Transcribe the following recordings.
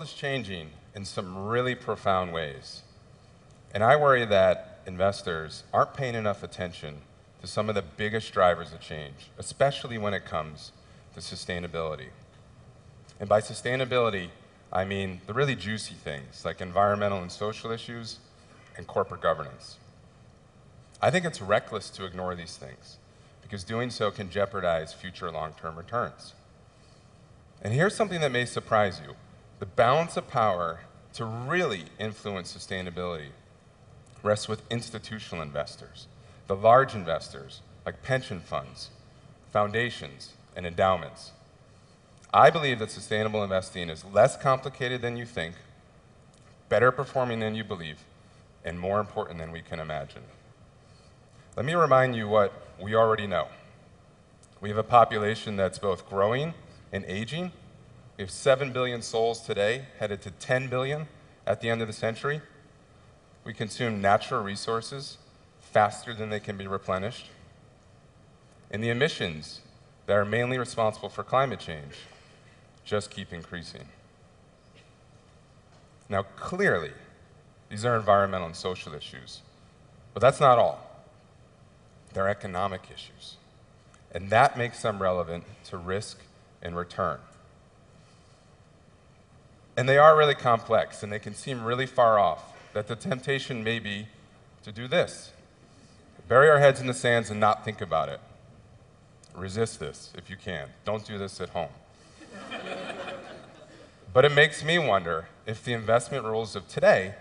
world is changing in some really profound ways. And I worry that investors aren't paying enough attention to some of the biggest drivers of change, especially when it comes to sustainability. And by sustainability, I mean the really juicy things like environmental and social issues and corporate governance. I think it's reckless to ignore these things because doing so can jeopardize future long term returns. And here's something that may surprise you the balance of power to really influence sustainability rests with institutional investors, the large investors like pension funds, foundations, and endowments. I believe that sustainable investing is less complicated than you think, better performing than you believe, and more important than we can imagine. Let me remind you what we already know. We have a population that's both growing and aging. We have 7 billion souls today, headed to 10 billion at the end of the century. We consume natural resources faster than they can be replenished. And the emissions that are mainly responsible for climate change just keep increasing. Now, clearly, these are environmental and social issues, but that's not all. They're economic issues, and that makes them relevant to risk and return. And they are really complex, and they can seem really far off, that the temptation may be to do this bury our heads in the sands and not think about it. Resist this if you can. Don't do this at home. but it makes me wonder if the investment rules of today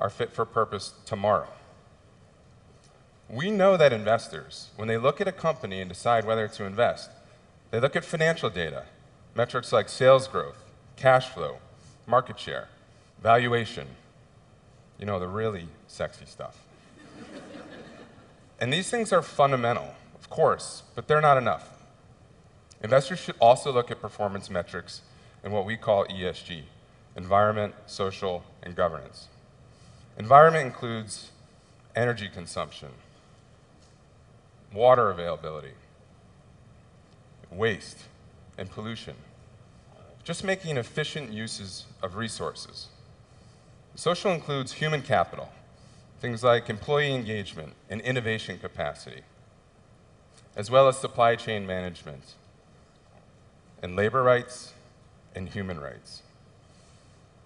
are fit for purpose tomorrow. We know that investors, when they look at a company and decide whether to invest, they look at financial data, metrics like sales growth, cash flow, market share, valuation, you know, the really sexy stuff. and these things are fundamental, of course, but they're not enough. Investors should also look at performance metrics in what we call ESG environment, social, and governance. Environment includes energy consumption, water availability, waste, and pollution. Just making efficient uses of resources. Social includes human capital, things like employee engagement and innovation capacity, as well as supply chain management, and labor rights and human rights.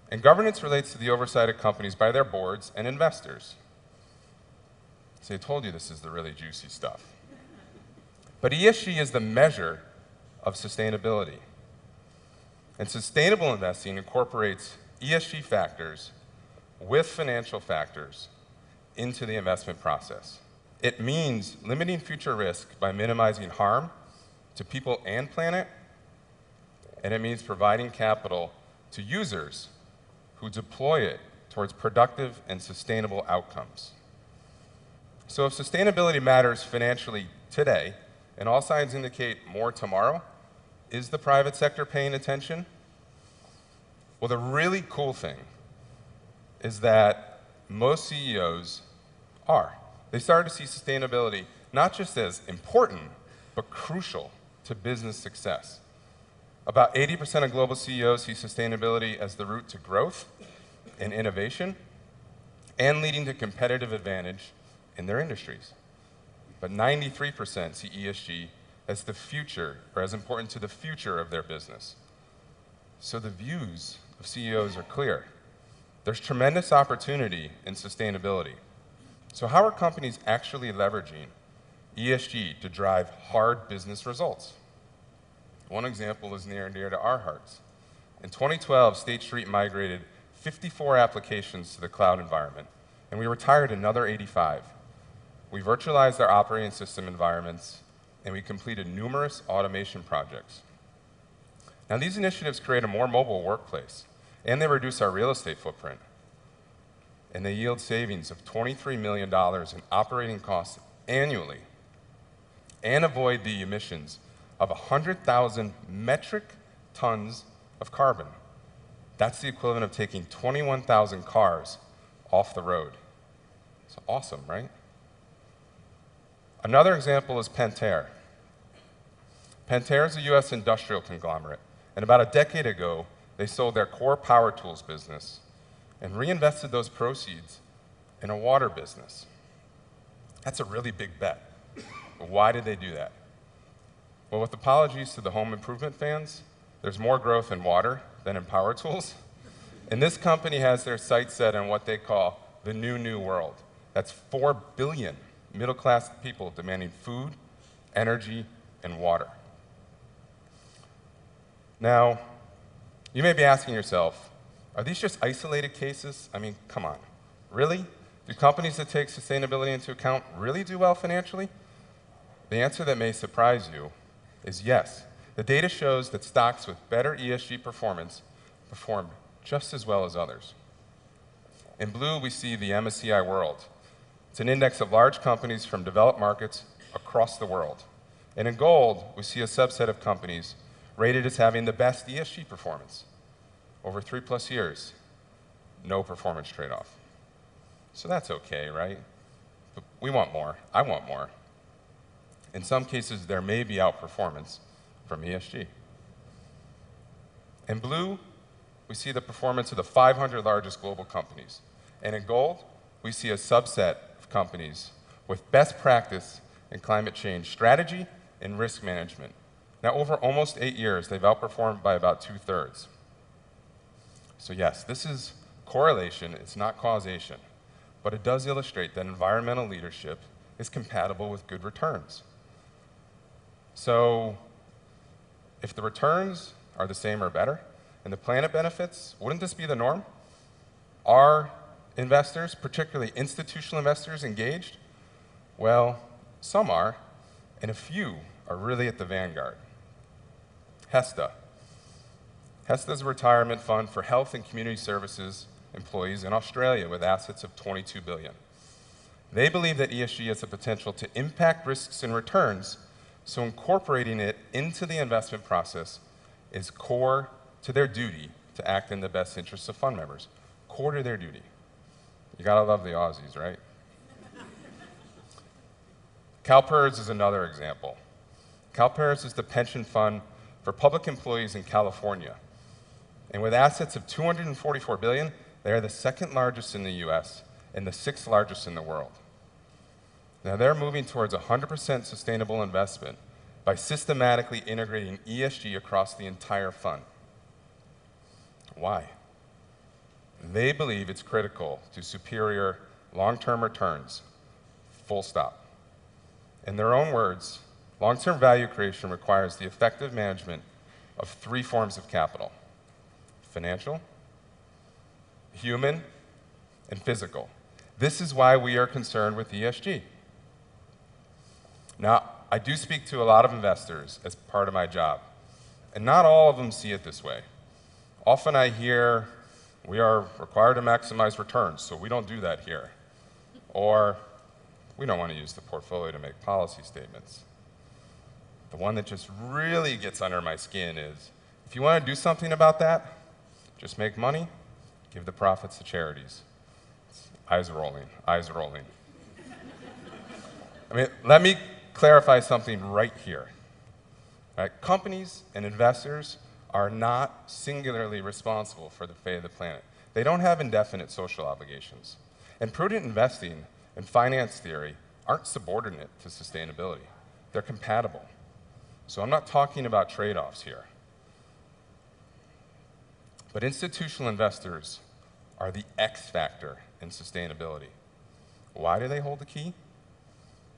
And governance relates to the oversight of companies by their boards and investors. See, I told you this is the really juicy stuff. But ESG is the measure of sustainability. And sustainable investing incorporates ESG factors with financial factors into the investment process. It means limiting future risk by minimizing harm to people and planet, and it means providing capital to users who deploy it towards productive and sustainable outcomes. So if sustainability matters financially today, and all signs indicate more tomorrow, is the private sector paying attention? Well, the really cool thing is that most CEOs are. They started to see sustainability not just as important, but crucial to business success. About 80% of global CEOs see sustainability as the route to growth and innovation and leading to competitive advantage in their industries. But 93% see ESG as the future, or as important to the future of their business. So the views of CEOs are clear. There's tremendous opportunity in sustainability. So, how are companies actually leveraging ESG to drive hard business results? One example is near and dear to our hearts. In 2012, State Street migrated 54 applications to the cloud environment, and we retired another 85. We virtualized our operating system environments, and we completed numerous automation projects. Now, these initiatives create a more mobile workplace, and they reduce our real estate footprint. And they yield savings of $23 million in operating costs annually and avoid the emissions of 100,000 metric tons of carbon. That's the equivalent of taking 21,000 cars off the road. It's awesome, right? Another example is Pentair. Pentair is a US industrial conglomerate, and about a decade ago, they sold their core power tools business and reinvested those proceeds in a water business. That's a really big bet. Why did they do that? Well, with apologies to the home improvement fans, there's more growth in water than in power tools. And this company has their sights set on what they call the new, new world. That's 4 billion middle class people demanding food, energy, and water. Now, you may be asking yourself, are these just isolated cases? I mean, come on. Really? Do companies that take sustainability into account really do well financially? The answer that may surprise you is yes. The data shows that stocks with better ESG performance perform just as well as others. In blue, we see the MSCI World. It's an index of large companies from developed markets across the world. And in gold, we see a subset of companies rated as having the best ESG performance over three plus years. No performance trade off. So that's okay, right? But we want more. I want more. In some cases, there may be outperformance from ESG. In blue, we see the performance of the 500 largest global companies. And in gold, we see a subset companies with best practice in climate change strategy and risk management. Now, over almost eight years, they've outperformed by about two thirds. So, yes, this is correlation, it's not causation, but it does illustrate that environmental leadership is compatible with good returns. So, if the returns are the same or better, and the planet benefits, wouldn't this be the norm? Are investors, particularly institutional investors, engaged? Well, some are, and a few are really at the vanguard. HESTA. HESTA is a retirement fund for health and community services employees in Australia with assets of 22 billion. They believe that ESG has the potential to impact risks and returns, so incorporating it into the investment process is core to their duty to act in the best interests of fund members. Core to their duty. You gotta love the Aussies, right? CalPERS is another example. CalPERS is the pension fund for public employees in California. And with assets of 244 billion, they are the second largest in the US and the sixth largest in the world. Now they're moving towards 100% sustainable investment by systematically integrating ESG across the entire fund. Why? They believe it's critical to superior long-term returns. Full stop. In their own words, long-term value creation requires the effective management of three forms of capital. Financial, human, and physical. This is why we are concerned with ESG. Now, I do speak to a lot of investors as part of my job, and not all of them see it this way. Often I hear, we are required to maximize returns, so we don't do that here. Or, we don't want to use the portfolio to make policy statements. The one that just really gets under my skin is, if you want to do something about that, just make money Give the profits to charities. Eyes rolling, eyes rolling. I mean, let me clarify something right here. Right? Companies and investors are not singularly responsible for the fate of the planet. They don't have indefinite social obligations. And prudent investing and finance theory aren't subordinate to sustainability. They're compatible. So I'm not talking about trade offs here. But institutional investors are the X factor in sustainability. Why do they hold the key?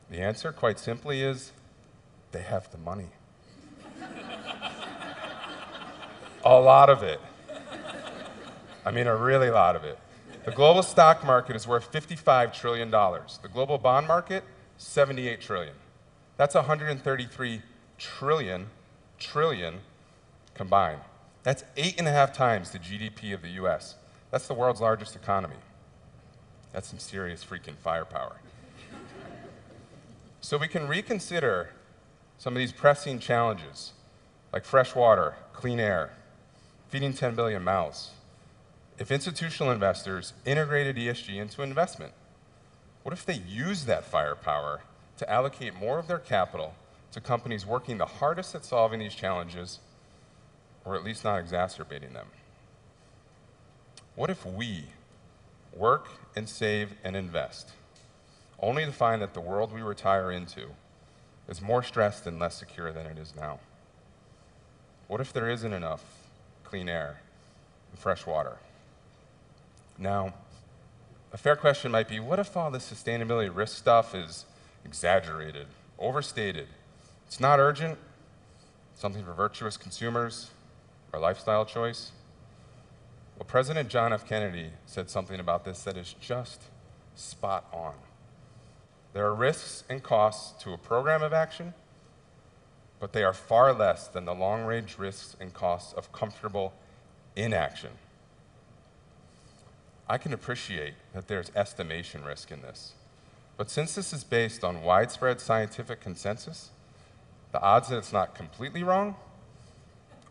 The answer, quite simply, is they have the money. A lot of it. I mean, a really lot of it. The global stock market is worth $55 trillion. The global bond market, 78 trillion. That's 133 trillion, trillion combined. That's eight and a half times the GDP of the US. That's the world's largest economy. That's some serious freaking firepower. so we can reconsider some of these pressing challenges, like fresh water, clean air, feeding 10 billion mouths. If institutional investors integrated ESG into investment, what if they use that firepower to allocate more of their capital to companies working the hardest at solving these challenges or at least not exacerbating them. What if we work and save and invest, only to find that the world we retire into is more stressed and less secure than it is now? What if there isn't enough clean air and fresh water? Now, a fair question might be what if all this sustainability risk stuff is exaggerated, overstated? It's not urgent, something for virtuous consumers, or lifestyle choice? Well, President John F. Kennedy said something about this that is just spot on. There are risks and costs to a program of action, but they are far less than the long range risks and costs of comfortable inaction. I can appreciate that there's estimation risk in this, but since this is based on widespread scientific consensus, the odds that it's not completely wrong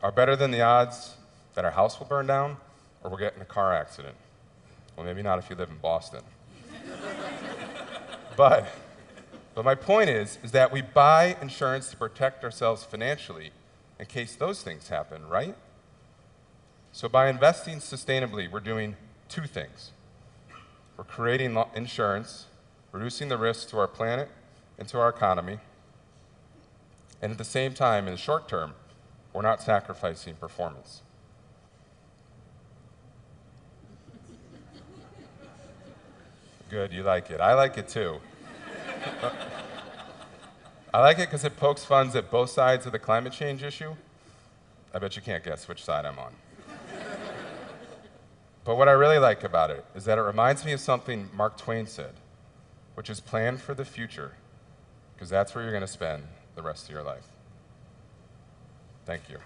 are better than the odds that our house will burn down or we'll get in a car accident. Well, maybe not if you live in Boston. but, but my point is, is that we buy insurance to protect ourselves financially in case those things happen, right? So by investing sustainably, we're doing two things. We're creating insurance, reducing the risks to our planet and to our economy, and at the same time, in the short term, we're not sacrificing performance. Good, you like it. I like it too. I like it because it pokes funds at both sides of the climate change issue. I bet you can't guess which side I'm on. but what I really like about it is that it reminds me of something Mark Twain said, which is plan for the future, because that's where you're going to spend the rest of your life. Thank you.